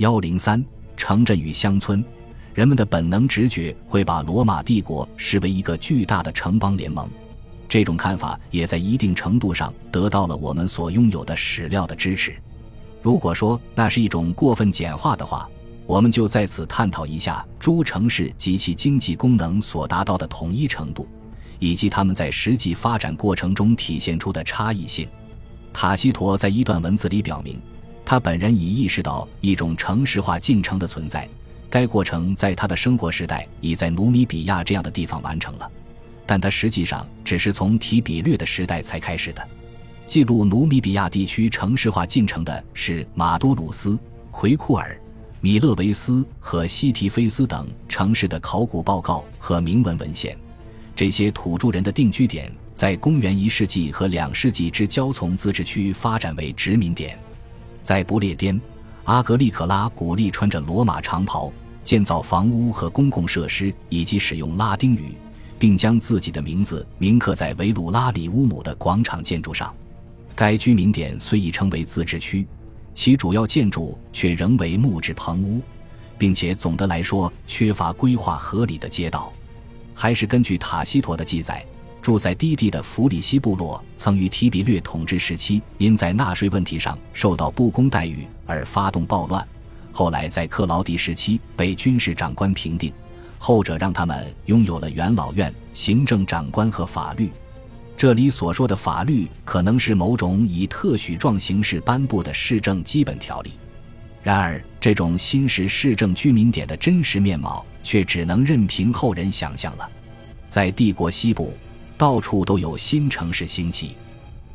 幺零三城镇与乡村，人们的本能直觉会把罗马帝国视为一个巨大的城邦联盟。这种看法也在一定程度上得到了我们所拥有的史料的支持。如果说那是一种过分简化的话，我们就在此探讨一下诸城市及其经济功能所达到的统一程度，以及他们在实际发展过程中体现出的差异性。塔西佗在一段文字里表明，他本人已意识到一种城市化进程的存在，该过程在他的生活时代已在努米比亚这样的地方完成了。但他实际上只是从提比略的时代才开始的。记录努米比亚地区城市化进程的是马多鲁斯、奎库尔、米勒维斯和西提菲斯等城市的考古报告和铭文文献。这些土著人的定居点在公元一世纪和两世纪之交从自治区发展为殖民点。在不列颠，阿格利可拉鼓励穿着罗马长袍建造房屋和公共设施，以及使用拉丁语。并将自己的名字铭刻在维鲁拉里乌姆的广场建筑上。该居民点虽已成为自治区，其主要建筑却仍为木质棚屋，并且总的来说缺乏规划合理的街道。还是根据塔西佗的记载，住在低地的弗里西部落曾于提比略统治时期因在纳税问题上受到不公待遇而发动暴乱，后来在克劳迪时期被军事长官平定。后者让他们拥有了元老院、行政长官和法律。这里所说的法律，可能是某种以特许状形式颁布的市政基本条例。然而，这种新式市政居民点的真实面貌，却只能任凭后人想象了。在帝国西部，到处都有新城市兴起；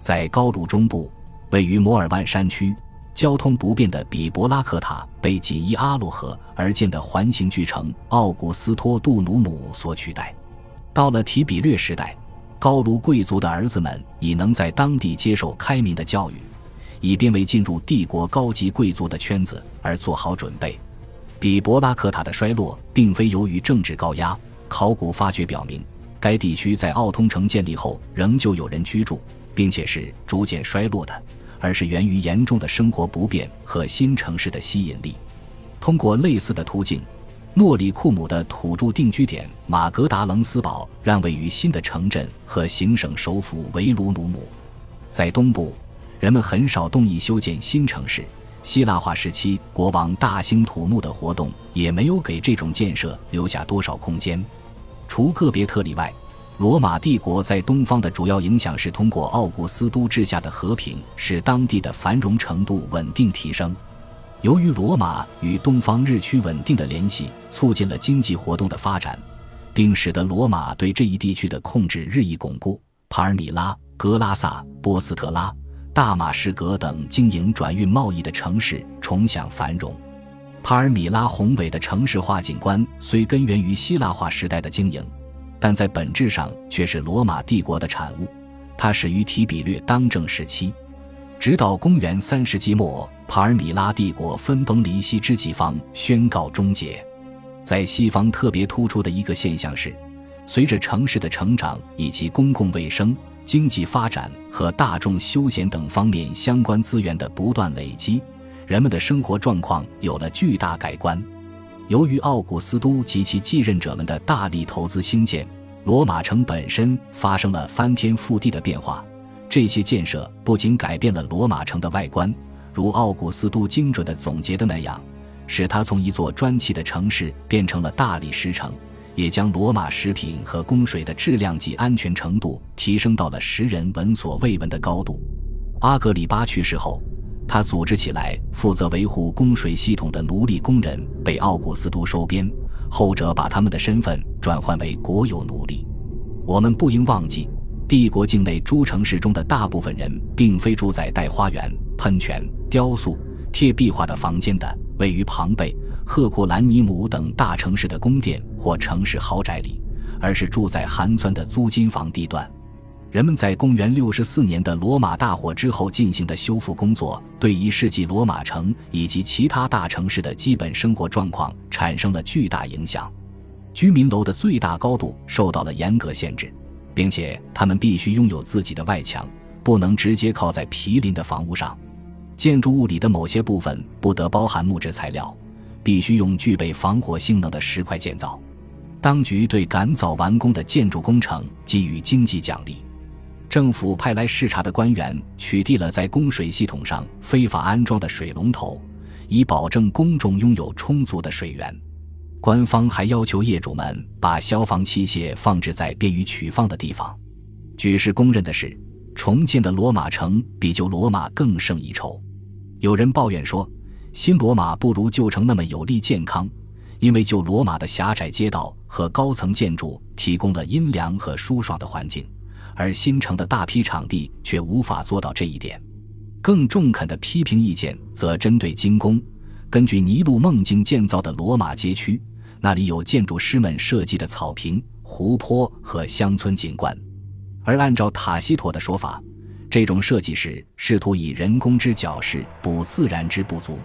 在高卢中部，位于摩尔万山区。交通不便的比伯拉克塔被仅依阿洛河而建的环形巨城奥古斯托杜努姆所取代。到了提比略时代，高卢贵族的儿子们已能在当地接受开明的教育，以便为进入帝国高级贵族的圈子而做好准备。比伯拉克塔的衰落并非由于政治高压，考古发掘表明，该地区在奥通城建立后仍旧有人居住，并且是逐渐衰落的。而是源于严重的生活不便和新城市的吸引力。通过类似的途径，诺里库姆的土著定居点马格达棱斯堡让位于新的城镇和行省首府维卢努姆。在东部，人们很少动意修建新城市。希腊化时期国王大兴土木的活动也没有给这种建设留下多少空间。除个别特例外。罗马帝国在东方的主要影响是通过奥古斯都治下的和平，使当地的繁荣程度稳定提升。由于罗马与东方日趋稳定的联系，促进了经济活动的发展，并使得罗马对这一地区的控制日益巩固。帕尔米拉、格拉萨、波斯特拉、大马士革等经营转运贸易的城市重享繁荣。帕尔米拉宏伟的城市化景观虽根源于希腊化时代的经营。但在本质上却是罗马帝国的产物，它始于提比略当政时期，直到公元三世纪末，帕尔米拉帝国分崩离析之际方宣告终结。在西方特别突出的一个现象是，随着城市的成长以及公共卫生、经济发展和大众休闲等方面相关资源的不断累积，人们的生活状况有了巨大改观。由于奥古斯都及其继任者们的大力投资兴建，罗马城本身发生了翻天覆地的变化。这些建设不仅改变了罗马城的外观，如奥古斯都精准地总结的那样，使它从一座砖砌的城市变成了大理石城，也将罗马食品和供水的质量及安全程度提升到了时人闻所未闻的高度。阿格里巴去世后。他组织起来负责维护供水系统的奴隶工人被奥古斯都收编，后者把他们的身份转换为国有奴隶。我们不应忘记，帝国境内诸城市中的大部分人并非住在带花园、喷泉、雕塑、贴壁画的房间的位于庞贝、赫库兰尼姆等大城市的宫殿或城市豪宅里，而是住在寒酸的租金房地段。人们在公元六十四年的罗马大火之后进行的修复工作，对一世纪罗马城以及其他大城市的基本生活状况产生了巨大影响。居民楼的最大高度受到了严格限制，并且他们必须拥有自己的外墙，不能直接靠在毗邻的房屋上。建筑物里的某些部分不得包含木质材料，必须用具备防火性能的石块建造。当局对赶早完工的建筑工程给予经济奖励。政府派来视察的官员取缔了在供水系统上非法安装的水龙头，以保证公众拥有充足的水源。官方还要求业主们把消防器械放置在便于取放的地方。举世公认的是，重建的罗马城比旧罗马更胜一筹。有人抱怨说，新罗马不如旧城那么有利健康，因为旧罗马的狭窄街道和高层建筑提供了阴凉和舒爽的环境。而新城的大批场地却无法做到这一点。更中肯的批评意见则针对精工。根据尼禄梦境建造的罗马街区，那里有建筑师们设计的草坪、湖泊和乡村景观。而按照塔西佗的说法，这种设计是试图以人工之矫饰补自然之不足。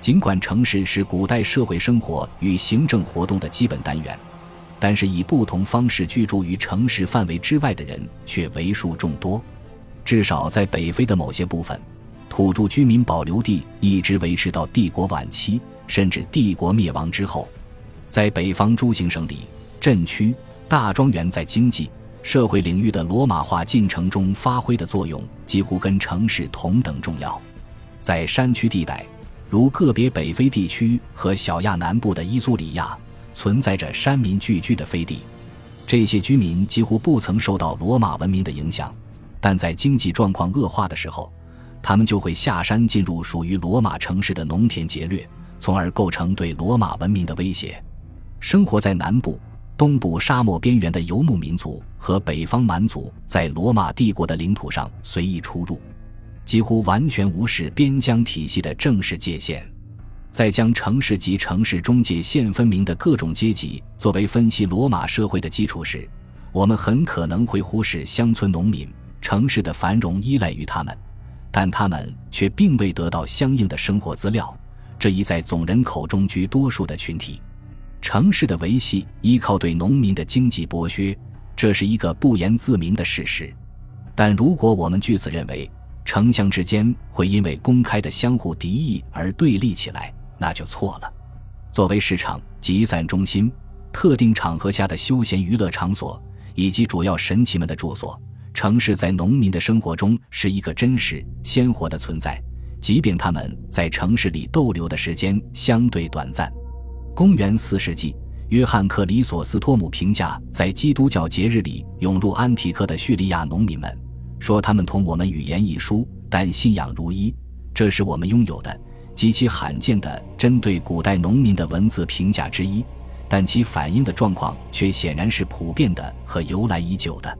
尽管城市是古代社会生活与行政活动的基本单元。但是，以不同方式居住于城市范围之外的人却为数众多。至少在北非的某些部分，土著居民保留地一直维持到帝国晚期，甚至帝国灭亡之后。在北方诸行省里，镇区、大庄园在经济社会领域的罗马化进程中发挥的作用，几乎跟城市同等重要。在山区地带，如个别北非地区和小亚南部的伊苏里亚。存在着山民聚居的飞地，这些居民几乎不曾受到罗马文明的影响，但在经济状况恶化的时候，他们就会下山进入属于罗马城市的农田劫掠，从而构成对罗马文明的威胁。生活在南部、东部沙漠边缘的游牧民族和北方蛮族在罗马帝国的领土上随意出入，几乎完全无视边疆体系的正式界限。在将城市及城市中界线分明的各种阶级作为分析罗马社会的基础时，我们很可能会忽视乡村农民。城市的繁荣依赖于他们，但他们却并未得到相应的生活资料。这一在总人口中居多数的群体，城市的维系依靠对农民的经济剥削，这是一个不言自明的事实。但如果我们据此认为城乡之间会因为公开的相互敌意而对立起来，那就错了。作为市场、集散中心、特定场合下的休闲娱乐场所以及主要神奇们的住所，城市在农民的生活中是一个真实、鲜活的存在，即便他们在城市里逗留的时间相对短暂。公元四世纪，约翰·克里索斯托姆评价在基督教节日里涌入安提柯的叙利亚农民们，说他们同我们语言一书，但信仰如一，这是我们拥有的。极其罕见的针对古代农民的文字评价之一，但其反映的状况却显然是普遍的和由来已久的。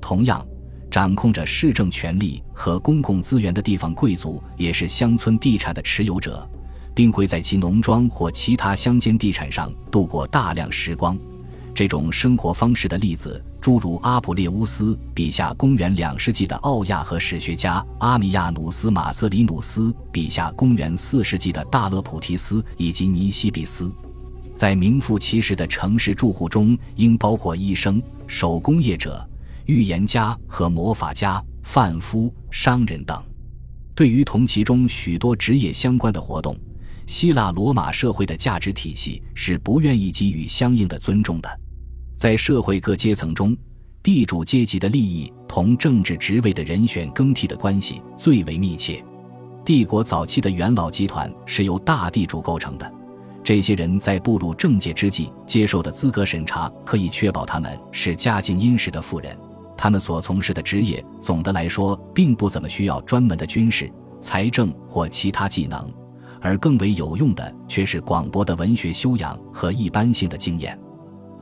同样，掌控着市政权力和公共资源的地方贵族也是乡村地产的持有者，并会在其农庄或其他乡间地产上度过大量时光。这种生活方式的例子。诸如阿普列乌斯笔下公元两世纪的奥亚和史学家阿米亚努斯马瑟里努斯笔下公元四世纪的大勒普提斯以及尼西比斯，在名副其实的城市住户中，应包括医生、手工业者、预言家和魔法家、贩夫、商人等。对于同其中许多职业相关的活动，希腊罗马社会的价值体系是不愿意给予相应的尊重的。在社会各阶层中，地主阶级的利益同政治职位的人选更替的关系最为密切。帝国早期的元老集团是由大地主构成的，这些人在步入政界之际接受的资格审查可以确保他们是家境殷实的富人。他们所从事的职业总的来说并不怎么需要专门的军事、财政或其他技能，而更为有用的却是广博的文学修养和一般性的经验。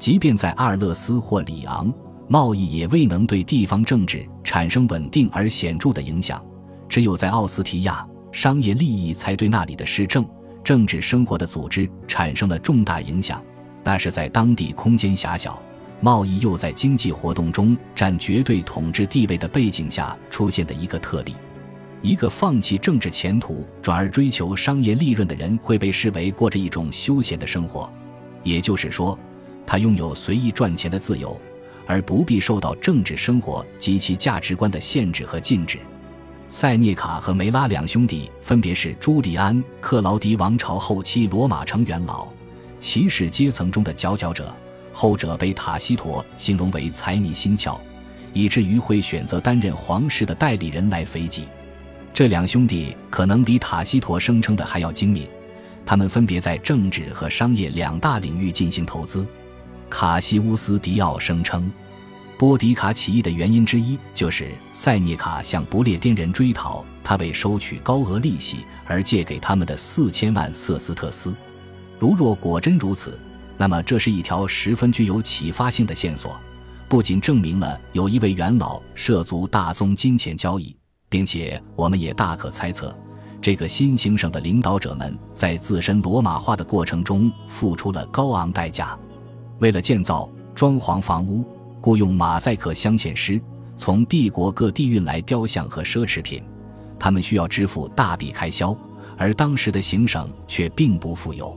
即便在阿尔勒斯或里昂，贸易也未能对地方政治产生稳定而显著的影响。只有在奥斯提亚，商业利益才对那里的市政、政治生活的组织产生了重大影响。那是在当地空间狭小、贸易又在经济活动中占绝对统治地位的背景下出现的一个特例。一个放弃政治前途转而追求商业利润的人，会被视为过着一种休闲的生活。也就是说。他拥有随意赚钱的自由，而不必受到政治生活及其价值观的限制和禁止。塞涅卡和梅拉两兄弟分别是朱利安·克劳迪王朝后期罗马城元老，骑士阶层中的佼佼者。后者被塔西佗形容为财迷心窍，以至于会选择担任皇室的代理人来肥己。这两兄弟可能比塔西佗声称的还要精明，他们分别在政治和商业两大领域进行投资。卡西乌斯·迪奥声称，波迪卡起义的原因之一就是塞涅卡向不列颠人追讨他为收取高额利息而借给他们的四千万瑟斯特斯。如若果真如此，那么，这是一条十分具有启发性的线索，不仅证明了有一位元老涉足大宗金钱交易，并且我们也大可猜测，这个新兴省的领导者们在自身罗马化的过程中付出了高昂代价。为了建造、装潢房屋，雇佣马赛克镶嵌师，从帝国各地运来雕像和奢侈品，他们需要支付大笔开销，而当时的行省却并不富有。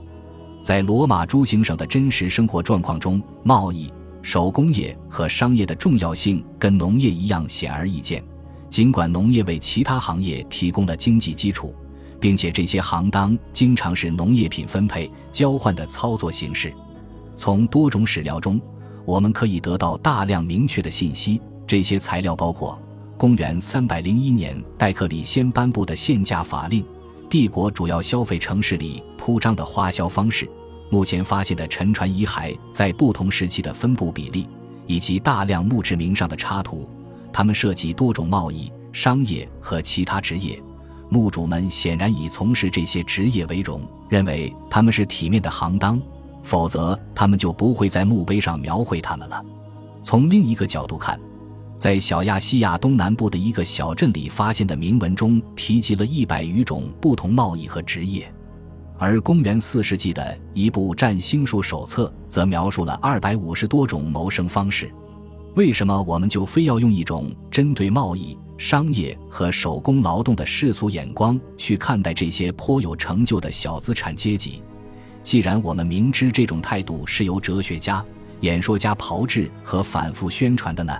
在罗马诸行省的真实生活状况中，贸易、手工业和商业的重要性跟农业一样显而易见。尽管农业为其他行业提供了经济基础，并且这些行当经常是农业品分配交换的操作形式，从多种史料中，我们可以得到大量明确的信息。这些材料包括公元301年戴克里先颁布的限价法令。帝国主要消费城市里铺张的花销方式，目前发现的沉船遗骸在不同时期的分布比例，以及大量墓志铭上的插图，它们涉及多种贸易、商业和其他职业。墓主们显然以从事这些职业为荣，认为他们是体面的行当，否则他们就不会在墓碑上描绘他们了。从另一个角度看。在小亚细亚东南部的一个小镇里发现的铭文中，提及了一百余种不同贸易和职业，而公元四世纪的一部占星术手册则描述了二百五十多种谋生方式。为什么我们就非要用一种针对贸易、商业和手工劳动的世俗眼光去看待这些颇有成就的小资产阶级？既然我们明知这种态度是由哲学家、演说家炮制和反复宣传的呢？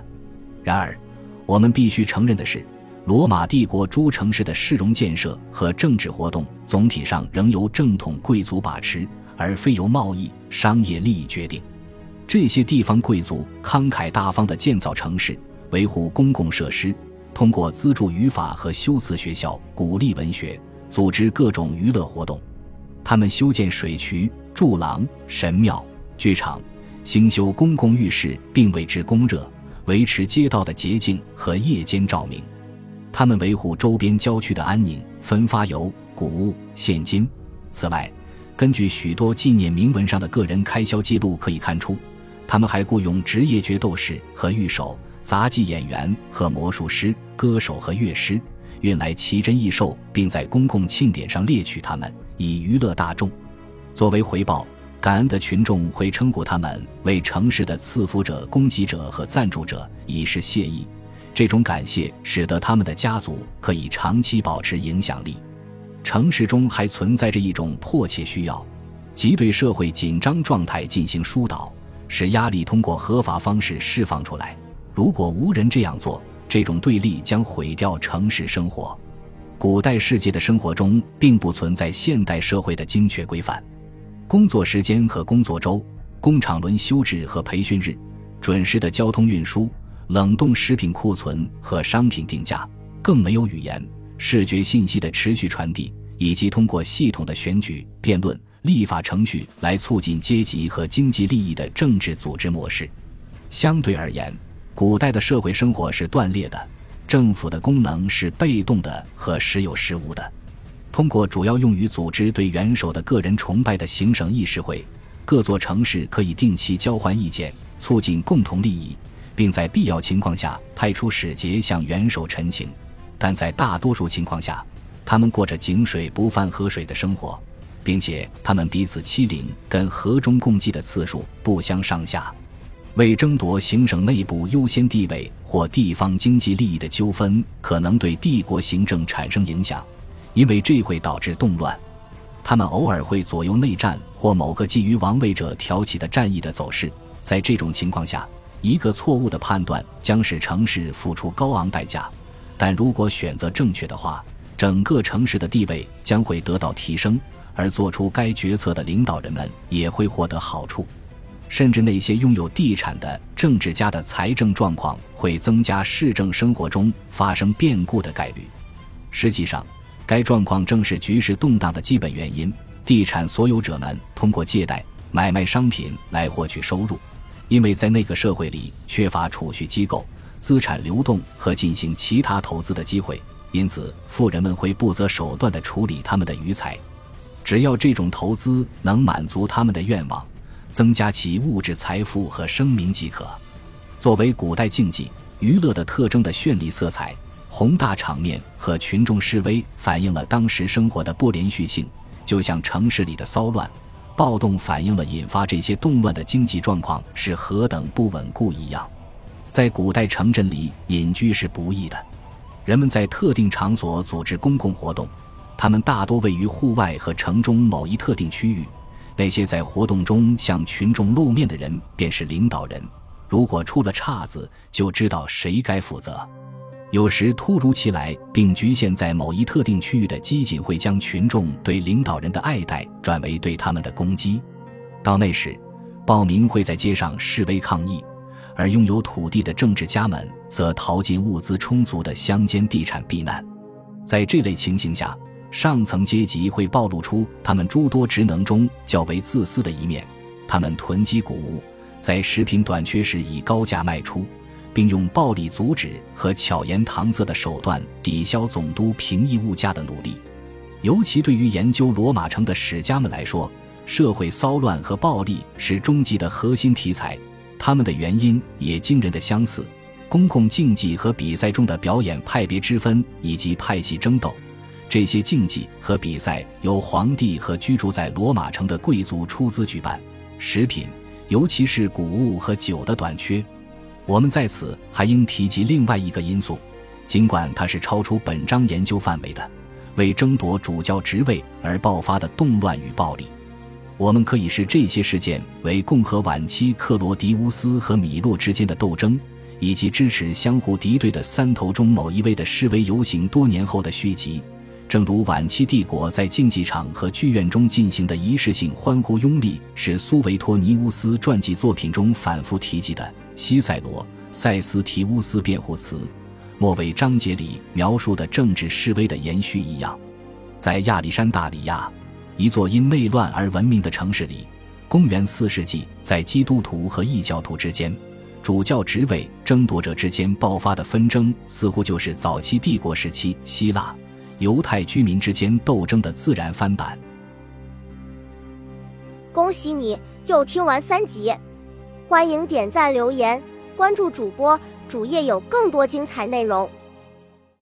然而，我们必须承认的是，罗马帝国诸城市的市容建设和政治活动总体上仍由正统贵族把持，而非由贸易商业利益决定。这些地方贵族慷慨大方地建造城市，维护公共设施，通过资助语法和修辞学校，鼓励文学，组织各种娱乐活动。他们修建水渠、柱廊、神庙、剧场，兴修公共浴室，并为之供热。维持街道的洁净和夜间照明，他们维护周边郊区的安宁，分发油、谷物、现金。此外，根据许多纪念铭文上的个人开销记录可以看出，他们还雇佣职业决斗士和御手、杂技演员和魔术师、歌手和乐师，运来奇珍异兽，并在公共庆典上猎取它们，以娱乐大众。作为回报。感恩的群众会称呼他们为城市的赐福者、供给者和赞助者，以示谢意。这种感谢使得他们的家族可以长期保持影响力。城市中还存在着一种迫切需要，即对社会紧张状态进行疏导，使压力通过合法方式释放出来。如果无人这样做，这种对立将毁掉城市生活。古代世界的生活中并不存在现代社会的精确规范。工作时间和工作周、工厂轮休制和培训日、准时的交通运输、冷冻食品库存和商品定价，更没有语言、视觉信息的持续传递，以及通过系统的选举、辩论、立法程序来促进阶级和经济利益的政治组织模式。相对而言，古代的社会生活是断裂的，政府的功能是被动的和时有时无的。通过主要用于组织对元首的个人崇拜的行省议事会，各座城市可以定期交换意见，促进共同利益，并在必要情况下派出使节向元首陈情。但在大多数情况下，他们过着井水不犯河水的生活，并且他们彼此欺凌跟河中共济的次数不相上下。为争夺行省内部优先地位或地方经济利益的纠纷，可能对帝国行政产生影响。因为这会导致动乱，他们偶尔会左右内战或某个觊觎王位者挑起的战役的走势。在这种情况下，一个错误的判断将使城市付出高昂代价，但如果选择正确的话，整个城市的地位将会得到提升，而做出该决策的领导人们也会获得好处。甚至那些拥有地产的政治家的财政状况会增加市政生活中发生变故的概率。实际上，该状况正是局势动荡的基本原因。地产所有者们通过借贷、买卖商品来获取收入，因为在那个社会里缺乏储蓄机构、资产流动和进行其他投资的机会，因此富人们会不择手段地处理他们的余财。只要这种投资能满足他们的愿望。增加其物质财富和声名即可。作为古代竞技娱乐的特征的绚丽色彩、宏大场面和群众示威，反映了当时生活的不连续性，就像城市里的骚乱、暴动反映了引发这些动乱的经济状况是何等不稳固一样。在古代城镇里隐居是不易的，人们在特定场所组织公共活动，他们大多位于户外和城中某一特定区域。那些在活动中向群众露面的人便是领导人，如果出了岔子，就知道谁该负责。有时突如其来并局限在某一特定区域的激进，会将群众对领导人的爱戴转为对他们的攻击。到那时，暴民会在街上示威抗议，而拥有土地的政治家们则逃进物资充足的乡间地产避难。在这类情形下，上层阶级会暴露出他们诸多职能中较为自私的一面，他们囤积谷物，在食品短缺时以高价卖出，并用暴力阻止和巧言搪塞的手段抵消总督平抑物价的努力。尤其对于研究罗马城的史家们来说，社会骚乱和暴力是终极的核心题材，他们的原因也惊人的相似：公共竞技和比赛中的表演派别之分以及派系争斗。这些竞技和比赛由皇帝和居住在罗马城的贵族出资举办。食品，尤其是谷物和酒的短缺。我们在此还应提及另外一个因素，尽管它是超出本章研究范围的，为争夺主教职位而爆发的动乱与暴力。我们可以视这些事件为共和晚期克罗迪乌斯和米洛之间的斗争，以及支持相互敌对的三头中某一位的示威游行多年后的续集。正如晚期帝国在竞技场和剧院中进行的仪式性欢呼拥立，是苏维托尼乌斯传记作品中反复提及的西塞罗塞斯提乌斯辩护词末尾章节里描述的政治示威的延续一样，在亚历山大里亚，一座因内乱而闻名的城市里，公元四世纪，在基督徒和异教徒之间，主教职位争夺者之间爆发的纷争，似乎就是早期帝国时期希腊。犹太居民之间斗争的自然翻版。恭喜你又听完三集，欢迎点赞、留言、关注主播，主页有更多精彩内容。